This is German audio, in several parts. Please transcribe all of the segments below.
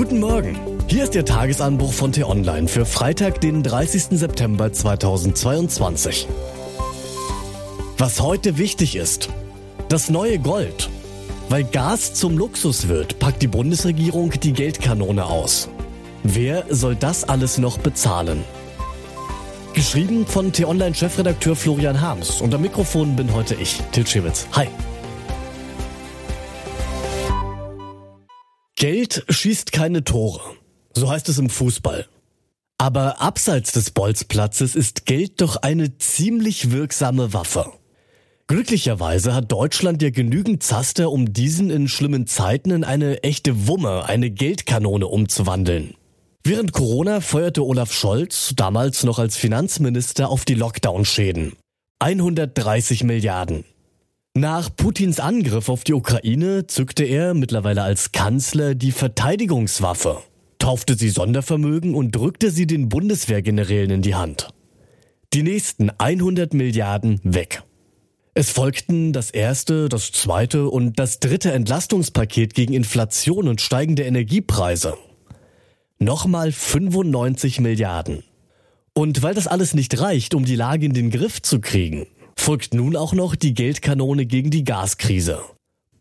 Guten Morgen. Hier ist der Tagesanbruch von T-Online für Freitag, den 30. September 2022. Was heute wichtig ist. Das neue Gold. Weil Gas zum Luxus wird, packt die Bundesregierung die Geldkanone aus. Wer soll das alles noch bezahlen? Geschrieben von T-Online-Chefredakteur Florian Harms. Am Mikrofon bin heute ich, Til Schewitz. Hi. Geld schießt keine Tore. So heißt es im Fußball. Aber abseits des Bolzplatzes ist Geld doch eine ziemlich wirksame Waffe. Glücklicherweise hat Deutschland ja genügend Zaster, um diesen in schlimmen Zeiten in eine echte Wumme, eine Geldkanone umzuwandeln. Während Corona feuerte Olaf Scholz, damals noch als Finanzminister, auf die Lockdown-Schäden. 130 Milliarden. Nach Putins Angriff auf die Ukraine zückte er mittlerweile als Kanzler die Verteidigungswaffe, taufte sie Sondervermögen und drückte sie den Bundeswehrgenerälen in die Hand. Die nächsten 100 Milliarden weg. Es folgten das erste, das zweite und das dritte Entlastungspaket gegen Inflation und steigende Energiepreise. Nochmal 95 Milliarden. Und weil das alles nicht reicht, um die Lage in den Griff zu kriegen, folgt nun auch noch die Geldkanone gegen die Gaskrise.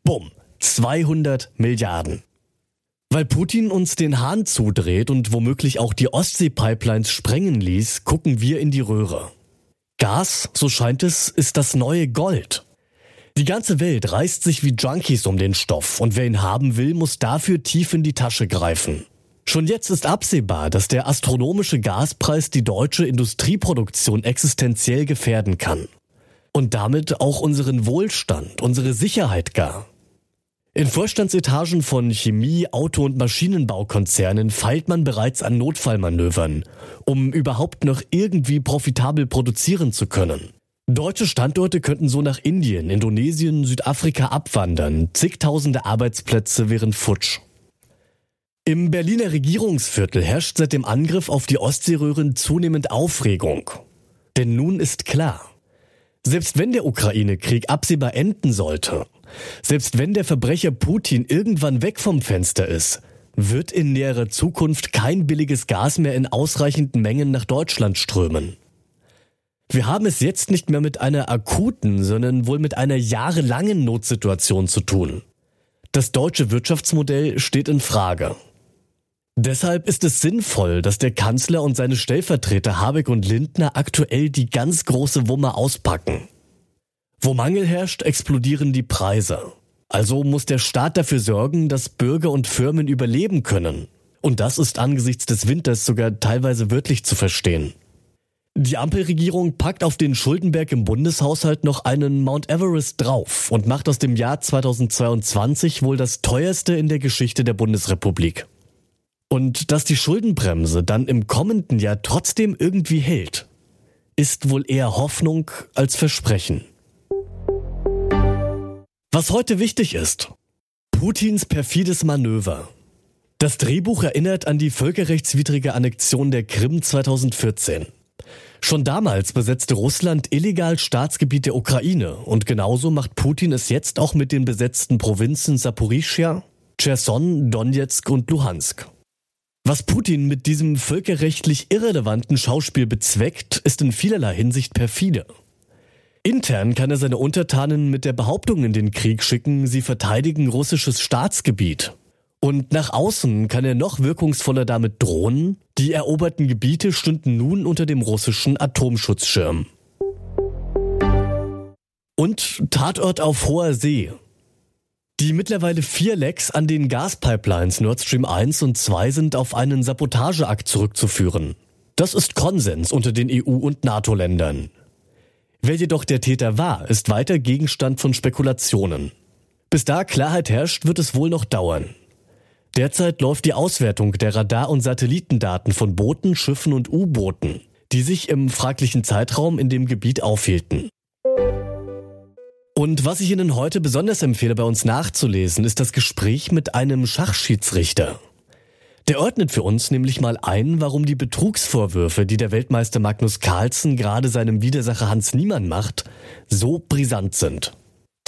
Bumm, 200 Milliarden. Weil Putin uns den Hahn zudreht und womöglich auch die Ostsee-Pipelines sprengen ließ, gucken wir in die Röhre. Gas, so scheint es, ist das neue Gold. Die ganze Welt reißt sich wie Junkies um den Stoff und wer ihn haben will, muss dafür tief in die Tasche greifen. Schon jetzt ist absehbar, dass der astronomische Gaspreis die deutsche Industrieproduktion existenziell gefährden kann und damit auch unseren Wohlstand, unsere Sicherheit gar. In Vorstandsetagen von Chemie, Auto- und Maschinenbaukonzernen feilt man bereits an Notfallmanövern, um überhaupt noch irgendwie profitabel produzieren zu können. Deutsche Standorte könnten so nach Indien, Indonesien, Südafrika abwandern. Zigtausende Arbeitsplätze wären futsch. Im Berliner Regierungsviertel herrscht seit dem Angriff auf die Ostseeröhren zunehmend Aufregung. Denn nun ist klar, selbst wenn der Ukraine-Krieg absehbar enden sollte, selbst wenn der Verbrecher Putin irgendwann weg vom Fenster ist, wird in näherer Zukunft kein billiges Gas mehr in ausreichenden Mengen nach Deutschland strömen. Wir haben es jetzt nicht mehr mit einer akuten, sondern wohl mit einer jahrelangen Notsituation zu tun. Das deutsche Wirtschaftsmodell steht in Frage. Deshalb ist es sinnvoll, dass der Kanzler und seine Stellvertreter Habeck und Lindner aktuell die ganz große Wumme auspacken. Wo Mangel herrscht, explodieren die Preise. Also muss der Staat dafür sorgen, dass Bürger und Firmen überleben können. Und das ist angesichts des Winters sogar teilweise wörtlich zu verstehen. Die Ampelregierung packt auf den Schuldenberg im Bundeshaushalt noch einen Mount Everest drauf und macht aus dem Jahr 2022 wohl das teuerste in der Geschichte der Bundesrepublik. Und dass die Schuldenbremse dann im kommenden Jahr trotzdem irgendwie hält, ist wohl eher Hoffnung als Versprechen. Was heute wichtig ist. Putins perfides Manöver. Das Drehbuch erinnert an die völkerrechtswidrige Annexion der Krim 2014. Schon damals besetzte Russland illegal Staatsgebiet der Ukraine und genauso macht Putin es jetzt auch mit den besetzten Provinzen Saporischia, Cherson, Donetsk und Luhansk. Was Putin mit diesem völkerrechtlich irrelevanten Schauspiel bezweckt, ist in vielerlei Hinsicht perfide. Intern kann er seine Untertanen mit der Behauptung in den Krieg schicken, sie verteidigen russisches Staatsgebiet. Und nach außen kann er noch wirkungsvoller damit drohen, die eroberten Gebiete stünden nun unter dem russischen Atomschutzschirm. Und Tatort auf hoher See. Die mittlerweile vier Lecks an den Gaspipelines Nord Stream 1 und 2 sind auf einen Sabotageakt zurückzuführen. Das ist Konsens unter den EU- und NATO-Ländern. Wer jedoch der Täter war, ist weiter Gegenstand von Spekulationen. Bis da Klarheit herrscht, wird es wohl noch dauern. Derzeit läuft die Auswertung der Radar- und Satellitendaten von Booten, Schiffen und U-Booten, die sich im fraglichen Zeitraum in dem Gebiet aufhielten. Und was ich Ihnen heute besonders empfehle, bei uns nachzulesen, ist das Gespräch mit einem Schachschiedsrichter. Der ordnet für uns nämlich mal ein, warum die Betrugsvorwürfe, die der Weltmeister Magnus Carlsen gerade seinem Widersacher Hans Niemann macht, so brisant sind.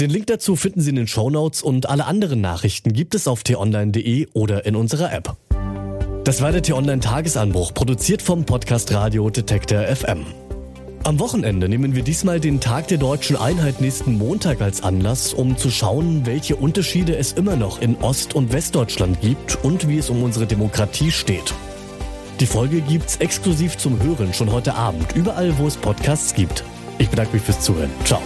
Den Link dazu finden Sie in den Shownotes und alle anderen Nachrichten gibt es auf t-online.de oder in unserer App. Das war der T-Online-Tagesanbruch, produziert vom Podcast Radio Detektor FM. Am Wochenende nehmen wir diesmal den Tag der deutschen Einheit nächsten Montag als Anlass, um zu schauen, welche Unterschiede es immer noch in Ost- und Westdeutschland gibt und wie es um unsere Demokratie steht. Die Folge gibt's exklusiv zum Hören schon heute Abend, überall wo es Podcasts gibt. Ich bedanke mich fürs Zuhören. Ciao.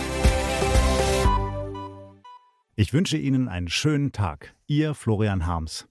Ich wünsche Ihnen einen schönen Tag. Ihr Florian Harms.